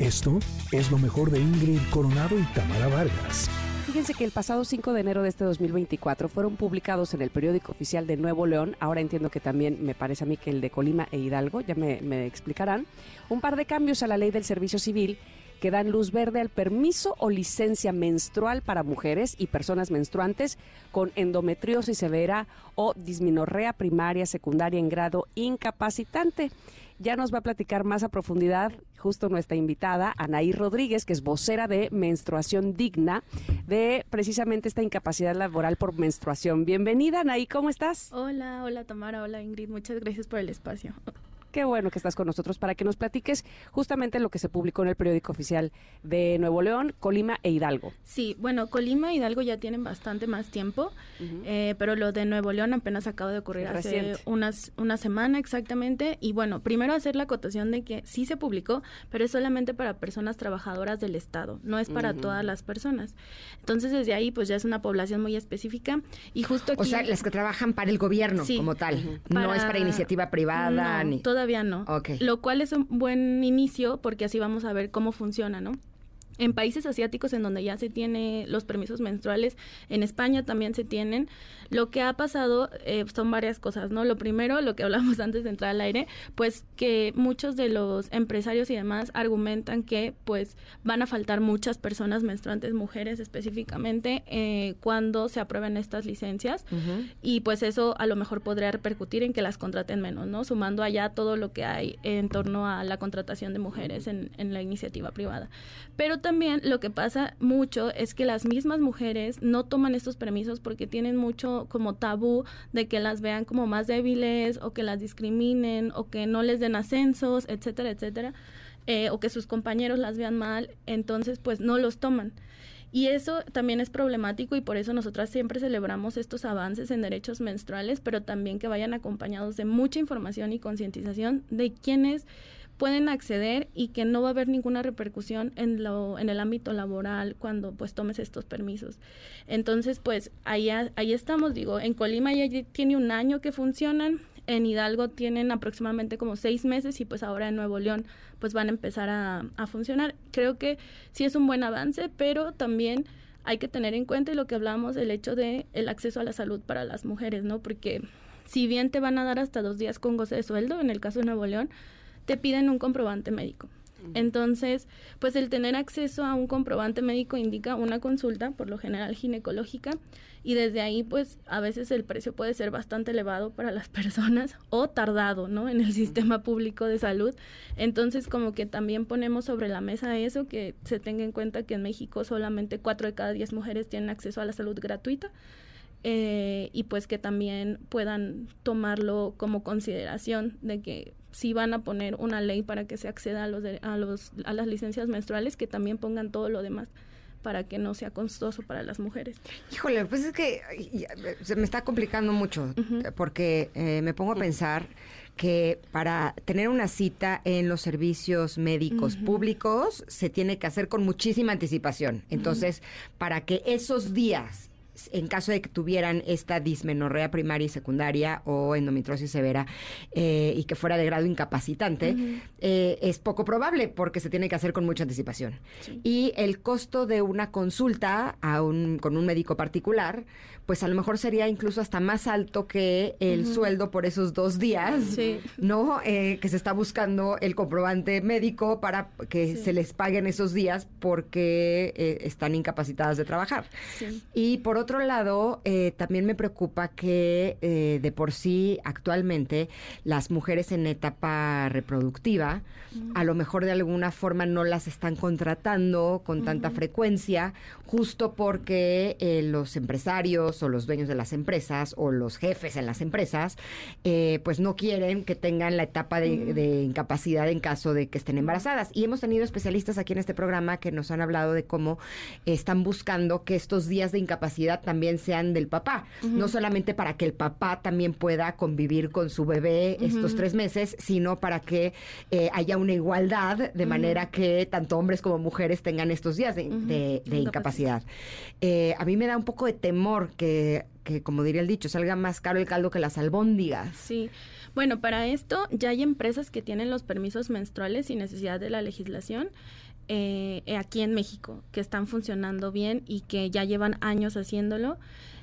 Esto es lo mejor de Ingrid Coronado y Tamara Vargas. Fíjense que el pasado 5 de enero de este 2024 fueron publicados en el periódico oficial de Nuevo León, ahora entiendo que también me parece a mí que el de Colima e Hidalgo, ya me, explicarán, un par de cambios a la ley del servicio civil que dan luz verde al permiso o licencia menstrual para mujeres y personas menstruantes con endometriosis severa o disminorrea primaria, secundaria en grado incapacitante. Ya nos va a platicar más a profundidad justo nuestra invitada, Anaí Rodríguez, que es vocera de Menstruación Digna, de precisamente esta incapacidad laboral por menstruación. Bienvenida, Anaí, ¿cómo estás? Hola, hola Tamara, hola Ingrid, muchas gracias por el espacio. Qué bueno que estás con nosotros para que nos platiques justamente lo que se publicó en el periódico oficial de Nuevo León, Colima e Hidalgo. Sí, bueno, Colima e Hidalgo ya tienen bastante más tiempo, eh, pero lo de Nuevo León apenas acaba de ocurrir hace unas, una semana exactamente. Y bueno, primero hacer la acotación de que sí se publicó, pero es solamente para personas trabajadoras del Estado, no es para todas las personas. Entonces, desde ahí, pues ya es una población muy específica. Y justo aquí. O sea, las que trabajan para el gobierno como tal, no es para iniciativa privada ni todavía no. Lo cual es un buen inicio porque así vamos a ver cómo funciona, ¿no? En países asiáticos en donde ya se tiene los permisos menstruales, en España también se tienen, lo que ha pasado eh, son varias cosas, ¿no? Lo primero, lo que hablamos antes de entrar al aire, pues que muchos de los empresarios y demás argumentan que pues van a faltar muchas personas menstruantes, mujeres específicamente, eh, cuando se aprueben estas licencias y pues eso a lo mejor podría repercutir en que las contraten menos, ¿no? Sumando allá todo lo que hay en torno a la contratación de mujeres en, en la iniciativa privada. Pero también lo que pasa mucho es que las mismas mujeres no toman estos permisos porque tienen mucho como tabú de que las vean como más débiles o que las discriminen o que no les den ascensos, etcétera, etcétera, eh, o que sus compañeros las vean mal, entonces pues no los toman. Y eso también es problemático y por eso nosotras siempre celebramos estos avances en derechos menstruales, pero también que vayan acompañados de mucha información y concientización de quiénes pueden acceder y que no va a haber ninguna repercusión en lo en el ámbito laboral cuando pues tomes estos permisos. Entonces, pues ahí ahí estamos, digo, en Colima ya tiene un año que funcionan, en Hidalgo tienen aproximadamente como seis meses y pues ahora en Nuevo León pues van a empezar a, a funcionar. Creo que sí es un buen avance, pero también hay que tener en cuenta lo que hablamos, el hecho de el acceso a la salud para las mujeres, ¿no? Porque si bien te van a dar hasta dos días con goce de sueldo, en el caso de Nuevo León, te piden un comprobante médico. Entonces, pues el tener acceso a un comprobante médico indica una consulta, por lo general ginecológica, y desde ahí, pues a veces el precio puede ser bastante elevado para las personas o tardado, ¿no? En el sistema público de salud. Entonces, como que también ponemos sobre la mesa eso, que se tenga en cuenta que en México solamente cuatro de cada diez mujeres tienen acceso a la salud gratuita. Eh, y pues que también puedan tomarlo como consideración de que si van a poner una ley para que se acceda a los, a los a las licencias menstruales que también pongan todo lo demás para que no sea costoso para las mujeres. Híjole, pues es que se me está complicando mucho porque eh, me pongo a pensar que para tener una cita en los servicios médicos públicos se tiene que hacer con muchísima anticipación. Entonces, para que esos días en caso de que tuvieran esta dismenorrea primaria y secundaria o endometriosis severa eh, y que fuera de grado incapacitante, eh, es poco probable porque se tiene que hacer con mucha anticipación. Y el costo de una consulta a un, con un médico particular, pues a lo mejor sería incluso hasta más alto que el sueldo por esos dos días, ¿no? Eh, que se está buscando el comprobante médico para que se les paguen esos días porque están incapacitadas de trabajar. Y por otro otro lado, eh, también me preocupa que eh, de por sí actualmente las mujeres en etapa reproductiva, a lo mejor de alguna forma no las están contratando con tanta frecuencia, justo porque eh, los empresarios o los dueños de las empresas o los jefes en las empresas, pues no quieren que tengan la etapa de, de incapacidad en caso de que estén embarazadas. Y hemos tenido especialistas aquí en este programa que nos han hablado de cómo están buscando que estos días de incapacidad también sean del papá, no solamente para que el papá también pueda convivir con su bebé estos tres meses, sino para que eh, haya una igualdad de manera que tanto hombres como mujeres tengan estos días de, incapacidad. Eh, a mí me da un poco de temor que que como diría el dicho, salga más caro el caldo que las albóndigas. Sí, Bueno, para esto ya hay empresas que tienen los permisos menstruales sin necesidad de la legislación. Eh, aquí en México, que están funcionando bien y que ya llevan años haciéndolo.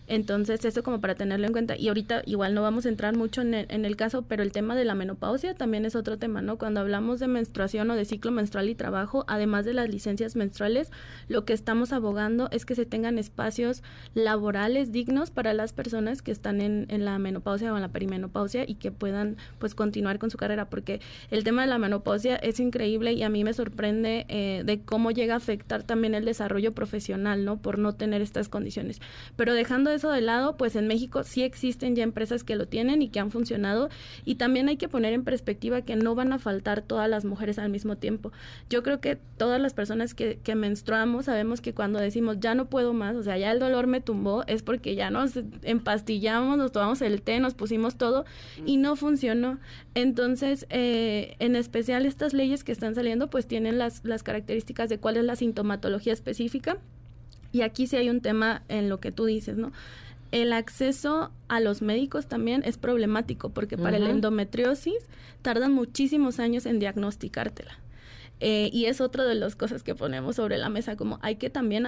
Entonces, eso como para tenerlo en cuenta. Y ahorita igual no vamos a entrar mucho en el, en el, caso, pero el tema de la menopausia también es otro tema, ¿no? Cuando hablamos de menstruación o de ciclo menstrual y trabajo, además de las licencias menstruales, lo que estamos abogando es que se tengan espacios laborales dignos para las personas que están en, en la menopausia o en la perimenopausia y que puedan pues continuar con su carrera, porque el tema de la menopausia es increíble y a mí me sorprende eh, de cómo llega a afectar también el desarrollo profesional, ¿no? Por no tener estas condiciones. Pero dejando eso de lado, pues en México sí existen ya empresas que lo tienen y que han funcionado y también hay que poner en perspectiva que no van a faltar todas las mujeres al mismo tiempo. Yo creo que todas las personas que, menstruamos sabemos que cuando decimos ya no puedo más, o sea, ya el dolor me tumbó, es porque ya nos empastillamos, nos tomamos el té, nos pusimos todo y no funcionó. Entonces, eh, en especial estas leyes que están saliendo, pues tienen las características de cuál es la sintomatología específica y aquí sí hay un tema en lo que tú dices, ¿no? El acceso a los médicos también es problemático porque para el endometriosis tardan muchísimos años en diagnosticártela. Eh, y es otra de las cosas que ponemos sobre la mesa, como hay que también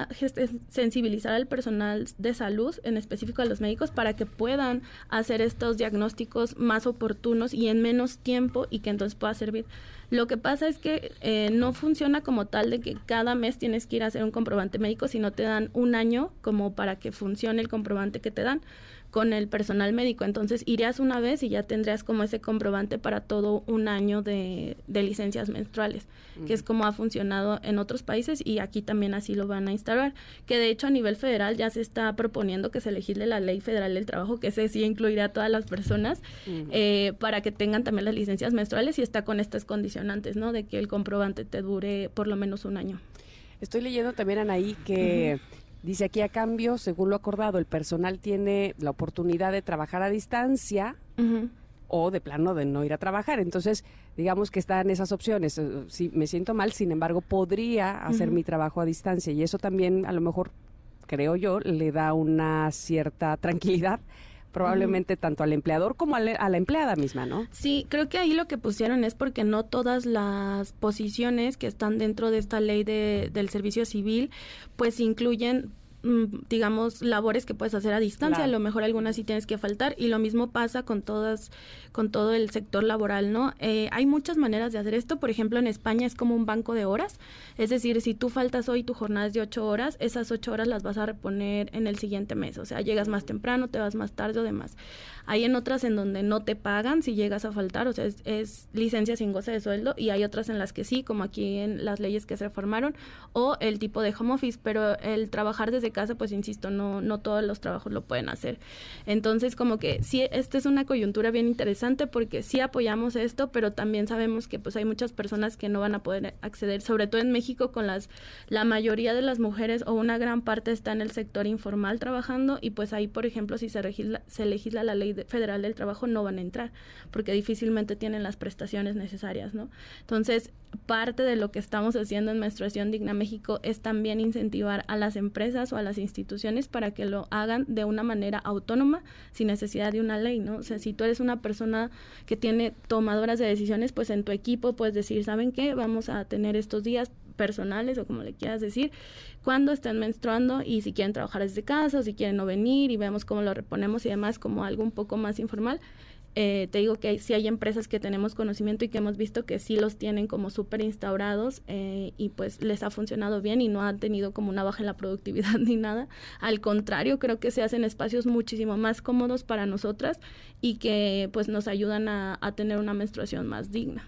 sensibilizar al personal de salud, en específico a los médicos, para que puedan hacer estos diagnósticos más oportunos y en menos tiempo y que entonces pueda servir. Lo que pasa es que eh, no funciona como tal de que cada mes tienes que ir a hacer un comprobante médico, sino te dan un año como para que funcione el comprobante que te dan con el personal médico. Entonces irías una vez y ya tendrías como ese comprobante para todo un año de, licencias menstruales, que es como ha funcionado en otros países y aquí también así lo van a instalar. Que de hecho a nivel federal ya se está proponiendo que se legisle la ley federal del trabajo, que se sí incluirá a todas las personas eh, para que tengan también las licencias menstruales y está con estas condicionantes, ¿no? De que el comprobante te dure por lo menos un año. Estoy leyendo también, Anaí, que... Dice aquí a cambio, según lo acordado, el personal tiene la oportunidad de trabajar a distancia o de plano de no ir a trabajar. Entonces, digamos que están esas opciones. Eh, si me siento mal, sin embargo, podría hacer mi trabajo a distancia y eso también a lo mejor, creo yo, le da una cierta tranquilidad probablemente tanto al empleador como a la, empleada misma, ¿no? Sí, creo que ahí lo que pusieron es porque no todas las posiciones que están dentro de esta ley de, del servicio civil, pues incluyen digamos, labores que puedes hacer a distancia, a lo mejor algunas sí tienes que faltar. Y lo mismo pasa con todas, con todo el sector laboral, ¿no? Eh, hay muchas maneras de hacer esto, por ejemplo, en España es como un banco de horas, es decir, si tú faltas hoy tu jornada es de ocho horas, esas ocho horas las vas a reponer en el siguiente mes, o sea, llegas más temprano, te vas más tarde o demás. Hay en otras en donde no te pagan si llegas a faltar, o sea, es, licencia sin goce de sueldo y hay otras en las que sí, como aquí en las leyes que se reformaron, o el tipo de home office, pero el trabajar desde casa, pues insisto, no, no todos los trabajos lo pueden hacer. Entonces, como que sí, esta es una coyuntura bien interesante porque sí apoyamos esto, pero también sabemos que pues hay muchas personas que no van a poder acceder, sobre todo en México con las, la mayoría de las mujeres o una gran parte está en el sector informal trabajando y pues ahí, por ejemplo, si se legisla, se legisla la ley Federal del Trabajo no van a entrar, porque difícilmente tienen las prestaciones necesarias, ¿no? Entonces, parte de lo que estamos haciendo en Menstruación Digna México es también incentivar a las empresas o a las instituciones para que lo hagan de una manera autónoma, sin necesidad de una ley, ¿no? O sea, si tú eres una persona que tiene tomadoras de decisiones, pues en tu equipo puedes decir, ¿saben qué? Vamos a tener estos días personales o como le quieras decir, cuando estén menstruando y si quieren trabajar desde casa o si quieren no venir y vemos cómo lo reponemos y demás como algo un poco más informal. Eh, te digo que hay, sí hay empresas que tenemos conocimiento y que hemos visto que sí los tienen como súper instaurados eh, y pues les ha funcionado bien y no han tenido como una baja en la productividad ni nada. Al contrario, creo que se hacen espacios muchísimo más cómodos para nosotras y que pues nos ayudan a tener una menstruación más digna.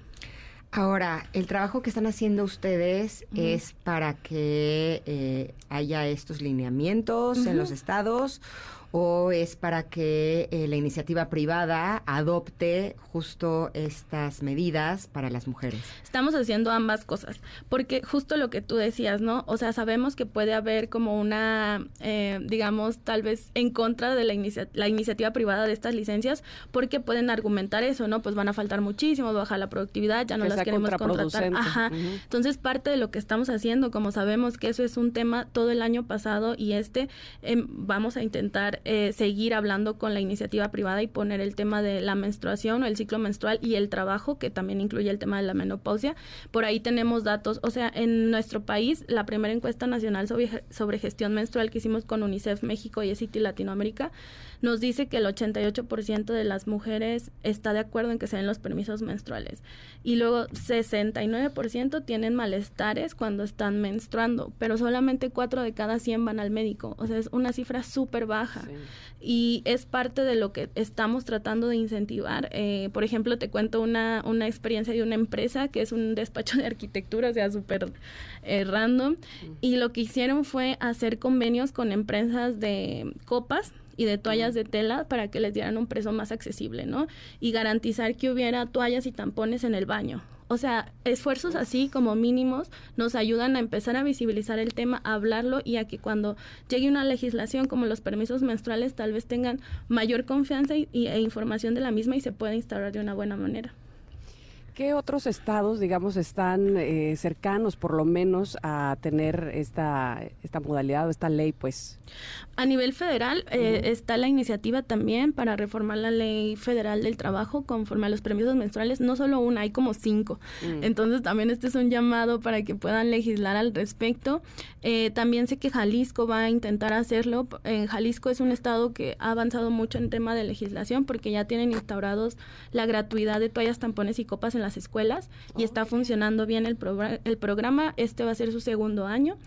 Ahora, el trabajo que están haciendo ustedes es para que eh, haya estos lineamientos en los estados o es para que eh, la iniciativa privada adopte justo estas medidas para las mujeres? Estamos haciendo ambas cosas, porque justo lo que tú decías, ¿no? O sea, sabemos que puede haber como una, eh, digamos, tal vez en contra de la, la iniciativa privada de estas licencias, porque pueden argumentar eso, ¿no? Pues van a faltar muchísimo, baja la productividad, ya no las queremos contratar. Ajá. Entonces, parte de lo que estamos haciendo, como sabemos que eso es un tema todo el año pasado y este, em, vamos a intentar eh, seguir hablando con la iniciativa privada y poner el tema de la menstruación o el ciclo menstrual y el trabajo, que también incluye el tema de la menopausia. Por ahí tenemos datos, o sea, en nuestro país, la primera encuesta nacional sobre, sobre gestión menstrual que hicimos con UNICEF México y SITI Latinoamérica, nos dice que el 88% de las mujeres está de acuerdo en que se den los permisos menstruales. Y luego 69% tienen malestares cuando están menstruando, pero solamente 4 de cada 100 van al médico. O sea, es una cifra súper baja. Y es parte de lo que estamos tratando de incentivar. Eh, por ejemplo, te cuento una, una experiencia de una empresa que es un despacho de arquitectura, o sea, súper eh, random. Y lo que hicieron fue hacer convenios con empresas de copas y de toallas de tela para que les dieran un precio más accesible, ¿no? Y garantizar que hubiera toallas y tampones en el baño. O sea, esfuerzos así como mínimos nos ayudan a empezar a visibilizar el tema, a hablarlo y a que cuando llegue una legislación como los permisos menstruales tal vez tengan mayor confianza y, e información de la misma y se pueda instaurar de una buena manera. ¿Qué otros estados, digamos, están eh, cercanos por lo menos a tener esta, esta modalidad o esta ley, pues? A nivel federal eh, está la iniciativa también para reformar la ley federal del trabajo conforme a los permisos menstruales. No solo una, hay como cinco. Mm. Entonces también este es un llamado para que puedan legislar al respecto. Eh, también sé que Jalisco va a intentar hacerlo. En Jalisco es un estado que ha avanzado mucho en tema de legislación porque ya tienen instaurados la gratuidad de toallas, tampones y copas en las escuelas y está funcionando bien el, el programa. Este va a ser su segundo año.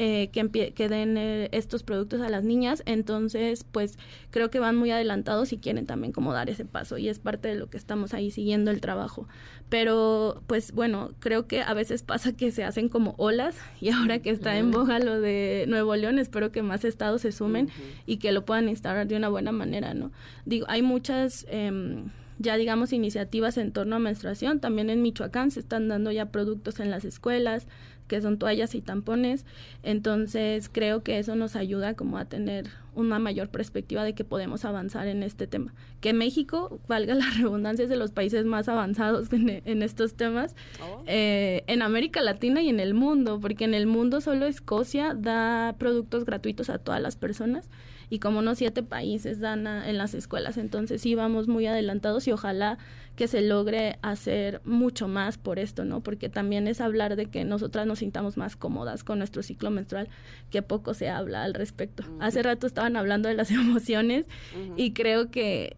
Eh, que, que, den eh, estos productos a las niñas. Entonces, pues creo que van muy adelantados y quieren también como dar ese paso y es parte de lo que estamos ahí siguiendo el trabajo. Pero, pues bueno, creo que a veces pasa que se hacen como olas y ahora que está en boga lo de Nuevo León, espero que más estados se sumen y que lo puedan instaurar de una buena manera, ¿no? Digo, hay muchas... Eh, ya digamos iniciativas en torno a menstruación. También en Michoacán se están dando ya productos en las escuelas, que son toallas y tampones. Entonces creo que eso nos ayuda como a tener una mayor perspectiva de que podemos avanzar en este tema. Que México, valga la redundancia, es de los países más avanzados en, estos temas oh. eh, en América Latina y en el mundo, porque en el mundo solo Escocia da productos gratuitos a todas las personas y como unos siete países dan en las escuelas. Entonces sí vamos muy adelantados y ojalá que se logre hacer mucho más por esto, ¿no? Porque también es hablar de que nosotras nos sintamos más cómodas con nuestro ciclo menstrual, que poco se habla al respecto. Hace rato estaban hablando de las emociones y creo que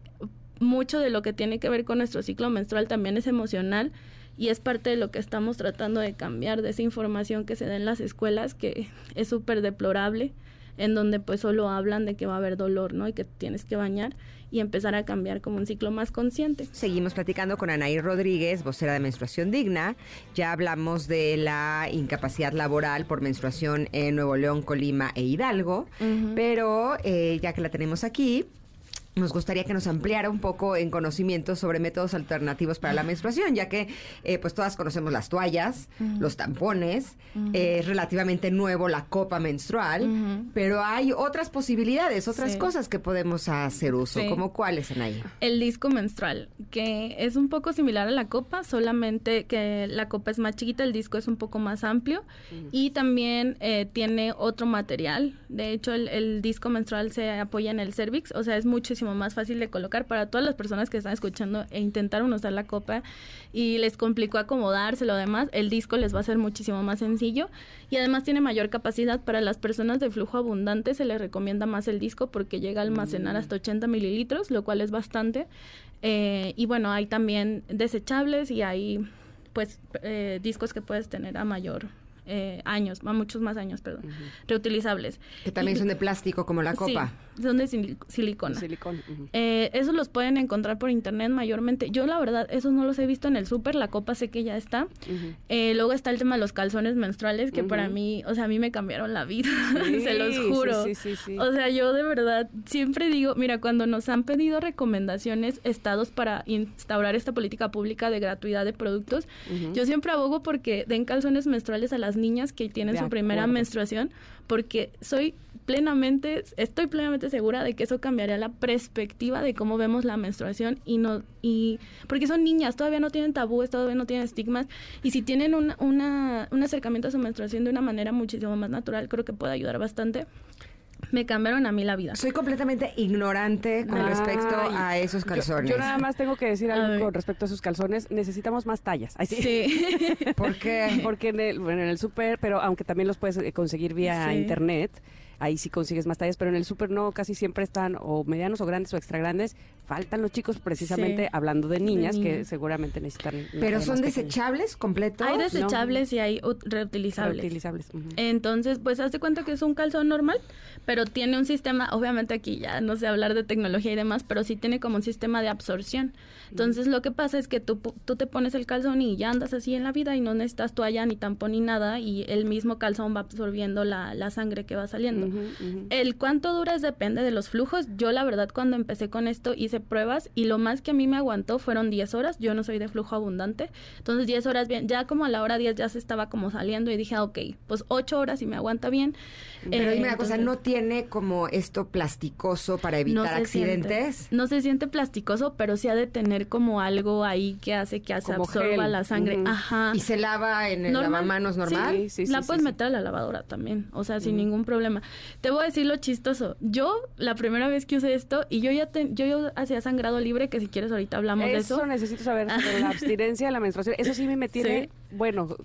mucho de lo que tiene que ver con nuestro ciclo menstrual también es emocional y es parte de lo que estamos tratando de cambiar, de esa información que se da en las escuelas, que es súper deplorable en donde pues solo hablan de que va a haber dolor, ¿no? Y que tienes que bañar y empezar a cambiar como un ciclo más consciente. Seguimos platicando con Anaí Rodríguez, vocera de Menstruación Digna. Ya hablamos de la incapacidad laboral por menstruación en Nuevo León, Colima e Hidalgo, pero eh, ya que la tenemos aquí, nos gustaría que nos ampliara un poco en conocimientos sobre métodos alternativos para la menstruación, ya que eh, pues todas conocemos las toallas, los tampones, es relativamente nuevo la copa menstrual, pero hay otras posibilidades, otras cosas que podemos hacer uso, como cuáles en ahí. El disco menstrual, que es un poco similar a la copa, solamente que la copa es más chiquita, el disco es un poco más amplio y también eh, tiene otro material. De hecho, el, el disco menstrual se apoya en el cervix, o sea, es mucho más fácil de colocar para todas las personas que están escuchando e intentaron usar la copa y les complicó acomodarse lo demás, el disco les va a ser muchísimo más sencillo y además tiene mayor capacidad para las personas de flujo abundante, se les recomienda más el disco porque llega a almacenar hasta 80 mililitros, lo cual es bastante. Eh, y bueno, hay también desechables y hay pues eh, discos que puedes tener a mayor eh, años, a muchos más años, perdón, reutilizables. Que también son de plástico como la copa. son de silicona. Eh, esos los pueden encontrar por internet mayormente. Yo la verdad, esos no los he visto en el súper, la copa sé que ya está. Eh, luego está el tema de los calzones menstruales, que para mí, o sea, a mí me cambiaron la vida, se los juro. o sea, yo de verdad siempre digo, mira, cuando nos han pedido recomendaciones estados para instaurar esta política pública de gratuidad de productos, yo siempre abogo porque den calzones menstruales a las niñas que tienen su primera menstruación, porque soy plenamente, estoy plenamente segura de que eso cambiaría la perspectiva de cómo vemos la menstruación y no, y porque son niñas, todavía no tienen tabúes, todavía no tienen estigmas, y si tienen un, una, un acercamiento a su menstruación de una manera muchísimo más natural, creo que puede ayudar bastante. Me cambiaron a mí la vida. Soy completamente ignorante con respecto a esos calzones. Yo, nada más tengo que decir algo con respecto a esos calzones. Necesitamos más tallas. sí. ¿Por qué? Porque en el, bueno, en el súper, pero aunque también los puedes eh, conseguir vía internet ahí sí consigues más tallas, pero en el súper no, casi siempre están o medianos o grandes o extra grandes. Faltan los chicos precisamente hablando de niñas, que seguramente necesitan. Pero son desechables completos. Hay desechables y hay reutilizables. reutilizables. Entonces, pues haz de cuenta que es un calzón normal, pero tiene un sistema, obviamente aquí ya no sé hablar de tecnología y demás, pero sí tiene como un sistema de absorción. Entonces, lo que pasa es que tú, tú te pones el calzón y ya andas así en la vida y no necesitas toalla ni tampón ni nada y el mismo calzón va absorbiendo la, la sangre que va saliendo. El cuánto dura es depende de los flujos. Yo la verdad cuando empecé con esto hice pruebas y lo más que a mí me aguantó fueron 10 horas. Yo no soy de flujo abundante. Entonces 10 horas bien. Ya como a la hora 10 ya se estaba como saliendo y dije, ah, ok, pues 8 horas y me aguanta bien. Pero dime una cosa, ¿no tiene como esto plasticoso para evitar accidentes? no se siente plasticoso, pero sí ha de tener como algo ahí que hace que se absorba la sangre. Ajá. ¿Y se lava en el lavamanos normal? Sí, sí, sí La puedes meter a la lavadora también, o sea, sin ningún problema. Te voy a decir lo chistoso. Yo, la primera vez que usé esto, y yo ya yo, hacía sangrado libre, que si quieres ahorita hablamos de eso. Eso necesito saber, la abstinencia de la menstruación. Eso sí me tiene, bueno,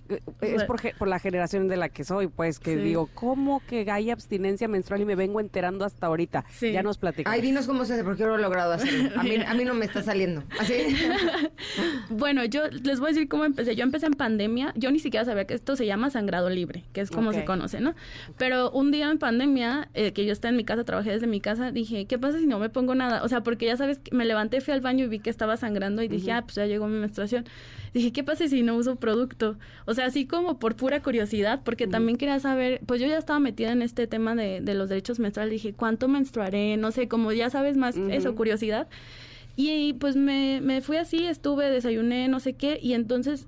es por, por, la generación de la que soy, pues, que digo, ¿cómo que hay abstinencia menstrual y me vengo enterando hasta ahorita? Ya nos platicamos. Ay, dinos cómo se hace, porque yo lo he logrado hacer. A mí, a mí no me está saliendo. ¿Así? bueno, yo les voy a decir cómo empecé. Yo empecé en pandemia. Yo ni siquiera sabía que esto se llama sangrado libre, que es como se conoce, ¿no? Pero un día en pandemia, eh, que yo estaba en mi casa, trabajé desde mi casa, dije, ¿qué pasa si no me pongo nada? O sea, porque ya sabes, me levanté, fui al baño y vi que estaba sangrando y dije, ah, pues ya llegó mi menstruación. Dije, ¿qué pasa si no uso producto? O sea, así como por pura curiosidad, porque también quería saber, pues yo ya estaba metida en este tema de, de los derechos menstruales, dije, ¿cuánto menstruaré? No sé, como ya sabes más eso, curiosidad. Y pues me, me fui así, estuve, desayuné, no sé qué, y entonces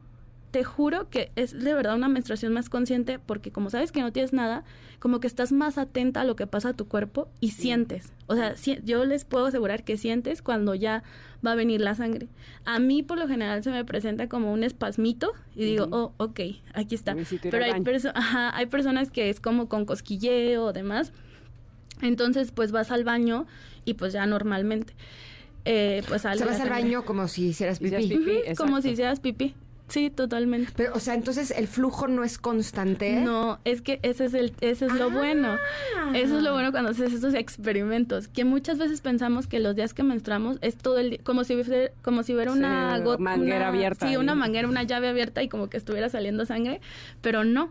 te juro que es de verdad una menstruación más consciente porque como sabes que no tienes nada, como que estás más atenta a lo que pasa a tu cuerpo y sientes. O sea, yo les puedo asegurar que sientes cuando ya va a venir la sangre. A mí por lo general se me presenta como un espasmito y digo, oh, ok, aquí está. Pero hay, hay personas que es como con cosquilleo o demás. Entonces pues vas al baño y pues ya normalmente. Eh, pues al, vas al baño como si hicieras pipí. como si hicieras pipí. Sí, totalmente. Pero, o sea, entonces el flujo no es constante. No, es que ese es el, ese es lo bueno. Eso es lo bueno cuando haces estos experimentos, que muchas veces pensamos que los días que menstruamos es todo el día, como si hubiera, como si hubiera una gota, manguera abierta. Sí, una manguera, una llave abierta y como que estuviera saliendo sangre, pero no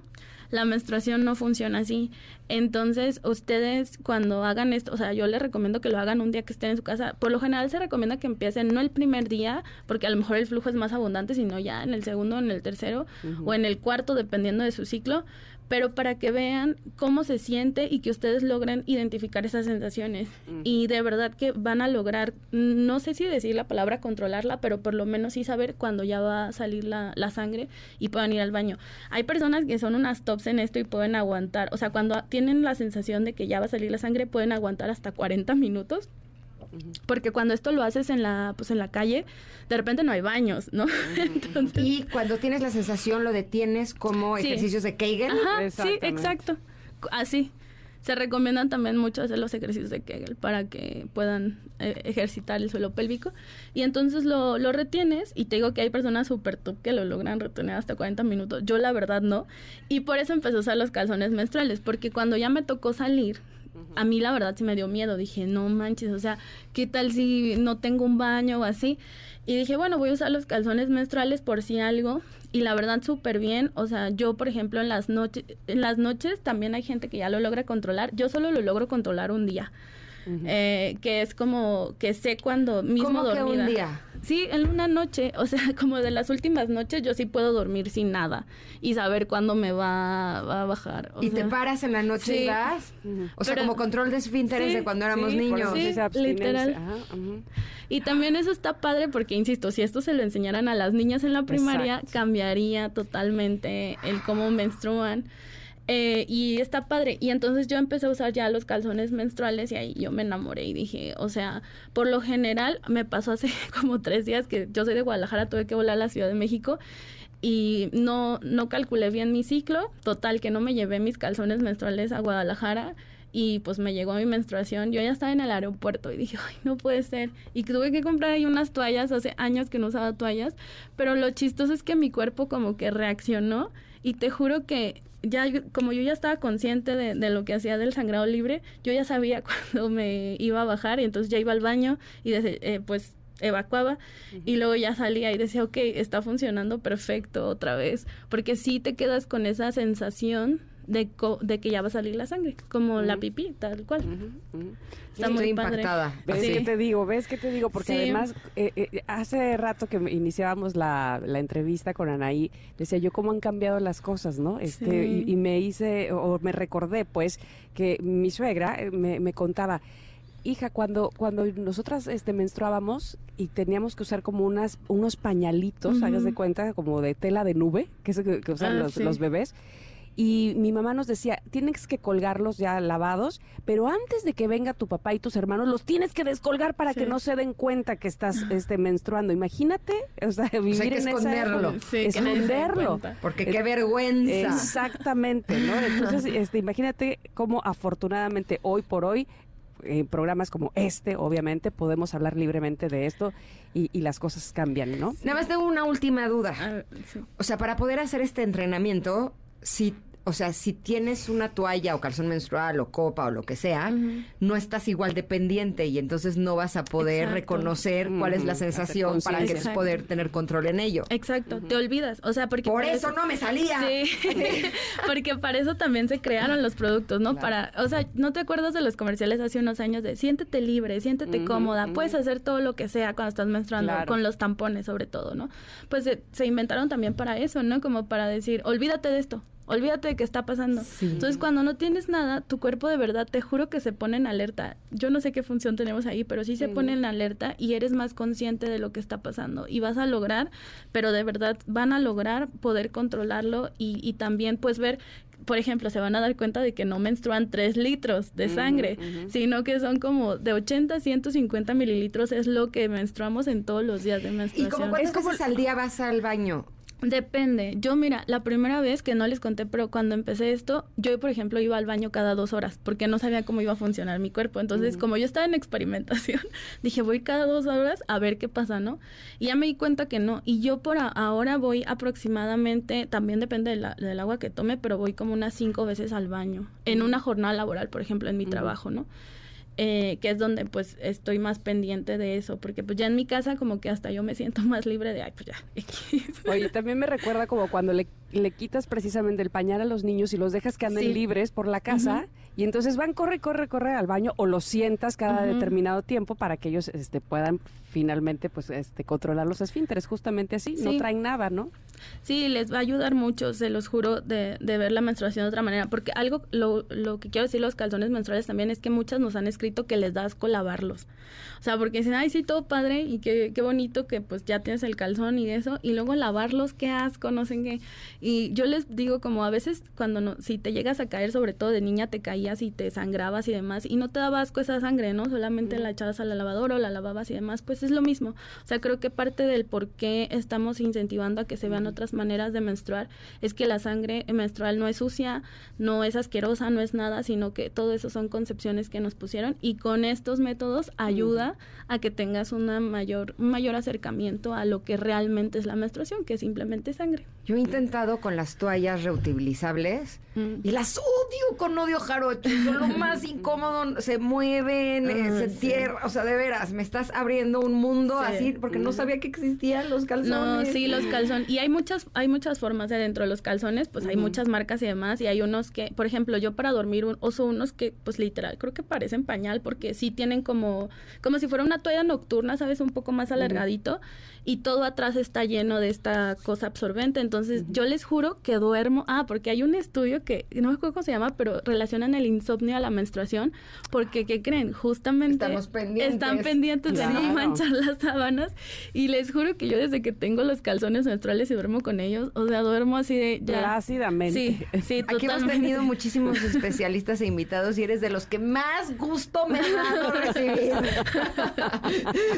la menstruación no funciona así. Entonces, ustedes cuando hagan esto, o sea, yo les recomiendo que lo hagan un día que estén en su casa. Por lo general se recomienda que empiecen no el primer día, porque a lo mejor el flujo es más abundante, sino ya en el segundo, en el tercero o en el cuarto, dependiendo de su ciclo pero para que vean cómo se siente y que ustedes logren identificar esas sensaciones. Y de verdad que van a lograr, no sé si decir la palabra controlarla, pero por lo menos sí saber cuándo ya va a salir la, la, sangre y puedan ir al baño. Hay personas que son unas tops en esto y pueden aguantar, o sea, cuando tienen la sensación de que ya va a salir la sangre, pueden aguantar hasta 40 minutos porque cuando esto lo haces en la, pues en la calle, de repente no hay baños, ¿no? y cuando tienes la sensación lo detienes como ejercicios de Kegel. Ajá, sí, exacto. Así. Se recomiendan también mucho hacer los ejercicios de Kegel para que puedan eh, ejercitar el suelo pélvico. Y entonces lo, lo retienes y te digo que hay personas súper top que lo logran retener hasta 40 minutos. Yo la verdad no. Y por eso empecé a usar los calzones menstruales, porque cuando ya me tocó salir, a mí la verdad sí me dio miedo. Dije, no manches, o sea, ¿qué tal si no tengo un baño o así? Y dije, bueno, voy a usar los calzones menstruales por si algo. Y la verdad, súper bien. O sea, yo, por ejemplo, en las, noches en las noches también hay gente que ya lo logra controlar. Yo solo lo logro controlar un día. Eh, que es como que sé cuando mismo ¿Cómo Que un día? Sí, en una noche, o sea, como de las últimas noches yo sí puedo dormir sin nada y saber cuándo me va, a bajar. ¿Y te paras en la noche y vas? O sea, como control de esfínteres de cuando éramos niños. Sí, literal. y también eso está padre porque, insisto, si esto se lo enseñaran a las niñas en la primaria, cambiaría totalmente el cómo menstruan. Eh, y está padre. Y entonces yo empecé a usar ya los calzones menstruales y ahí yo me enamoré y dije, o sea, por lo general me pasó hace como tres días que yo soy de Guadalajara, tuve que volar a la Ciudad de México y no, no calculé bien mi ciclo, total que no me llevé mis calzones menstruales a Guadalajara y pues me llegó mi menstruación. Yo ya estaba en el aeropuerto y dije, no puede ser. Y tuve que comprar ahí unas toallas, hace años que no usaba toallas, pero lo chistoso es que mi cuerpo como que reaccionó y te juro que ya como yo ya estaba consciente de, de, lo que hacía del sangrado libre, yo ya sabía cuando me iba a bajar y entonces ya iba al baño y eh, pues evacuaba y luego ya salía y decía, ok, está funcionando perfecto otra vez, porque sí te quedas con esa sensación de, de que ya va a salir la sangre, como la pipí, tal cual. Está muy impactada. ¿Ves qué te digo? ¿Ves qué te digo? Porque además, eh, eh, hace rato que iniciábamos la, la, entrevista con Anaí, decía yo cómo han cambiado las cosas, ¿no? Este, y, me hice, o me recordé, pues, que mi suegra eh, me, me contaba, hija, cuando, cuando nosotras este, menstruábamos y teníamos que usar como unas, unos pañalitos, hagas de cuenta, como de tela de nube, que es que, usan ah, los, los bebés, y mi mamá nos decía, tienes que colgarlos ya lavados, pero antes de que venga tu papá y tus hermanos, los tienes que descolgar para que no se den cuenta que estás este, menstruando. Imagínate, o sea, vivir hay que en esconderlo. Esa, esconderlo. Porque qué vergüenza. Exactamente, ¿no? Entonces, este, imagínate cómo afortunadamente hoy por hoy en programas como este, obviamente, podemos hablar libremente de esto y, y, las cosas cambian, ¿no? Nada más tengo una última duda. O sea, para poder hacer este entrenamiento, si o sea, si tienes una toalla o calzón menstrual o copa o lo que sea, no estás igual dependiente y entonces no vas a poder reconocer cuál es la sensación para que poder tener control en ello. Exacto, te olvidas, o sea, porque por eso, no me salía. Sí. porque para eso también se crearon los productos, ¿no? Para, o sea, ¿no te acuerdas de los comerciales hace unos años de siéntete libre, siéntete cómoda, puedes hacer todo lo que sea cuando estás menstruando, con los tampones sobre todo, ¿no? Pues se, se inventaron también para eso, ¿no? Como para decir, olvídate de esto, olvídate de qué está pasando. Entonces, cuando no tienes nada, tu cuerpo de verdad, te juro que se pone en alerta. Yo no sé qué función tenemos ahí, pero sí se pone en alerta y eres más consciente de lo que está pasando. Y vas a lograr, pero de verdad van a lograr poder controlarlo y, y también pues ver por ejemplo, se van a dar cuenta de que no menstruan 3 litros de sangre, sino que son como de 80 a 150 mililitros es lo que menstruamos en todos los días de menstruación. ¿Y como cuántas veces al día vas al baño? Depende. Yo, mira, la primera vez que no les conté, pero cuando empecé esto, yo, por ejemplo, iba al baño cada dos horas porque no sabía cómo iba a funcionar mi cuerpo. Entonces, como yo estaba en experimentación, dije, voy cada dos horas a ver qué pasa, ¿no? Y ya me di cuenta que no. Y yo por ahora voy aproximadamente, también depende del agua que tome, pero voy como unas cinco veces al baño. En una jornada laboral, por ejemplo, en mi trabajo, ¿no? Eh, que es donde pues estoy más pendiente de eso, porque pues ya en mi casa como que hasta yo me siento más libre de, ay, pues ya. Oye, también me recuerda como cuando le, le, quitas precisamente el pañal a los niños y los dejas que anden libres por la casa y entonces van, corre, corre, corre al baño o los sientas cada determinado tiempo para que ellos este, puedan finalmente pues este, controlar los esfínteres, justamente así, no traen nada, ¿no? Sí, les va a ayudar mucho, se los juro, de, de ver la menstruación de otra manera, porque algo, lo, lo que quiero decir los calzones menstruales también es que muchas nos han escrito que les da asco lavarlos. O sea, porque dicen, ay, sí, todo padre y qué, qué bonito que pues ya tienes el calzón y eso, y luego lavarlos, qué asco, no sé qué. Y yo les digo como a veces cuando no, si te llegas a caer, sobre todo de niña, te y te sangrabas y demás, y no te daba asco esa sangre, ¿no? Solamente la echabas a la lavadora o la lavabas y demás, pues es lo mismo. O sea, creo que parte del por qué estamos incentivando a que se vean otras maneras de menstruar es que la sangre menstrual no es sucia, no es asquerosa, no es nada, sino que todo eso son concepciones que nos pusieron y con estos métodos ayuda a que tengas una mayor, un mayor acercamiento a lo que realmente es la menstruación, que es simplemente sangre. Yo he intentado con las toallas reutilizables y las odio con odio son lo más incómodo, se mueven, eh, se tierra, o sea, de veras, me estás abriendo un mundo así porque no sabía que existían los calzones. No, sí, los calzones. Y hay muchas, hay muchas formas de dentro de los calzones, pues hay muchas marcas y demás, y hay unos que, por ejemplo, yo para dormir uso unos que, pues literal, creo que parecen pañal porque sí tienen como, como si fuera una toalla nocturna, ¿sabes? Un poco más alargadito y todo atrás está lleno de esta cosa absorbente. Entonces, yo les juro que duermo. Ah, porque hay un estudio que no me acuerdo cómo se llama, pero relacionan el insomnio a la menstruación. Porque, ¿qué creen? Justamente Estamos pendientes. están pendientes de no planchar las sábanas y les juro que yo desde que tengo los calzones menstruales y duermo con ellos, o sea, duermo así de ya. Plácidamente. Sí, sí, Aquí hemos tenido muchísimos especialistas e invitados y eres de los que más gusto me ha dado recibir.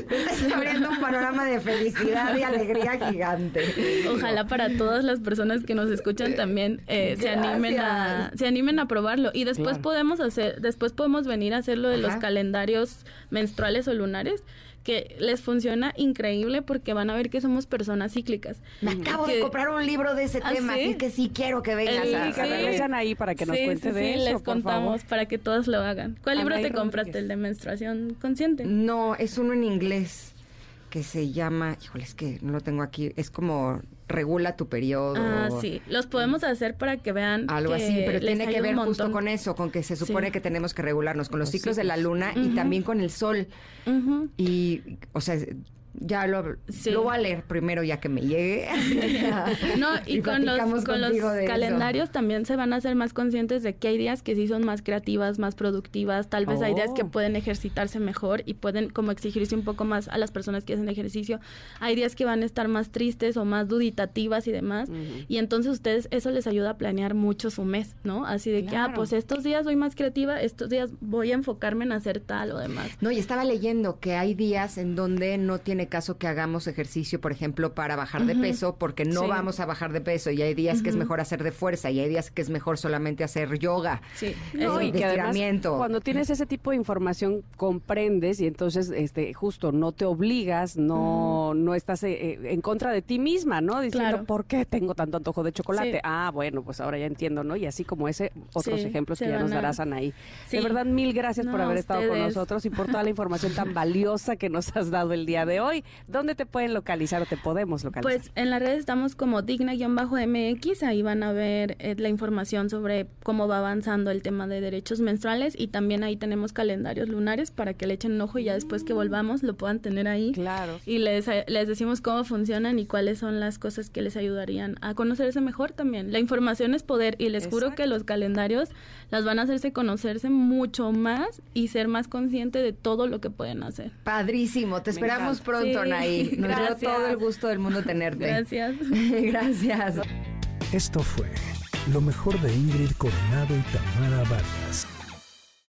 Estás abriendo un panorama de felicidad y alegría gigante. Ojalá para todas las personas que nos escuchan también eh, se animen a se animen a probarlo y después Claro. Podemos hacer después podemos venir a hacer lo de los calendarios menstruales o lunares que les funciona increíble porque van a ver que somos personas cíclicas. Me acabo de Que- comprar un libro de ese ¿Ah, tema, sí? así que sí quiero que vengas El- a Que Sí. regresan ahí para que nos Sí, cuente sí, de sí, eso, les por contamos favor. para que todos lo hagan. ¿Cuál libro te compraste? Rodríguez. El de menstruación consciente. No, es uno en inglés que se llama, híjole, es que no lo tengo aquí, es como regula tu periodo. Ah, sí. Los podemos hacer para que vean Algo que así, pero tiene que ver justo con eso, con que se supone Sí. que tenemos que regularnos con los Los ciclos de la luna y también con el sol. Y, o sea, ya lo, Sí. lo voy a leer primero ya que me llegue. No, y, con los, con los eso. calendarios también se van a hacer más conscientes de que hay días que sí son más creativas, más productivas, tal vez hay días que Oh. pueden ejercitarse mejor y pueden como exigirse un poco más a las personas que hacen ejercicio. Hay días que van a estar más tristes o más duditativas y demás. Y entonces ustedes, eso les ayuda a planear mucho su mes, ¿no? Así de que, ah, pues estos días soy más creativa, estos días voy a enfocarme en hacer tal o demás. No, y estaba leyendo que hay días en donde no tiene caso que hagamos ejercicio, por ejemplo, para bajar de peso, porque no Sí. vamos a bajar de peso. Y hay días que es mejor hacer de fuerza, y hay días que es mejor solamente hacer yoga. Sí, No, eso. y que además, cuando tienes ese tipo de información comprendes y entonces este justo no te obligas, no no estás eh, eh, en contra de ti misma, ¿no? Diciendo, Claro. ¿por qué tengo tanto antojo de chocolate? Sí. Ah, bueno, pues ahora ya entiendo, ¿no? Y así como ese, otros Sí, ejemplos que ya nos darás, Anaí. De verdad, mil gracias por No, haber estado con nosotros y por toda la información tan valiosa que nos has dado el día de hoy. ¿Dónde te pueden localizar o te podemos localizar? Pues en las redes estamos como digna-mx, ahí van a ver eh, la información sobre cómo va avanzando el tema de derechos menstruales y también ahí tenemos calendarios lunares para que le echen un ojo y ya después que volvamos lo puedan tener ahí. claro. Y les, eh, les decimos cómo funcionan y cuáles son las cosas que les ayudarían a conocerse mejor también. La información es poder y les juro que los calendarios las van a hacerse conocerse mucho más y ser más consciente de todo lo que pueden hacer. Padrísimo, te Me esperamos encanta. pronto, Sí, Anaí. Nos dio todo el gusto del mundo tenerte. Gracias. Gracias. Esto fue lo mejor de Ingrid Coronado y Tamara Vargas.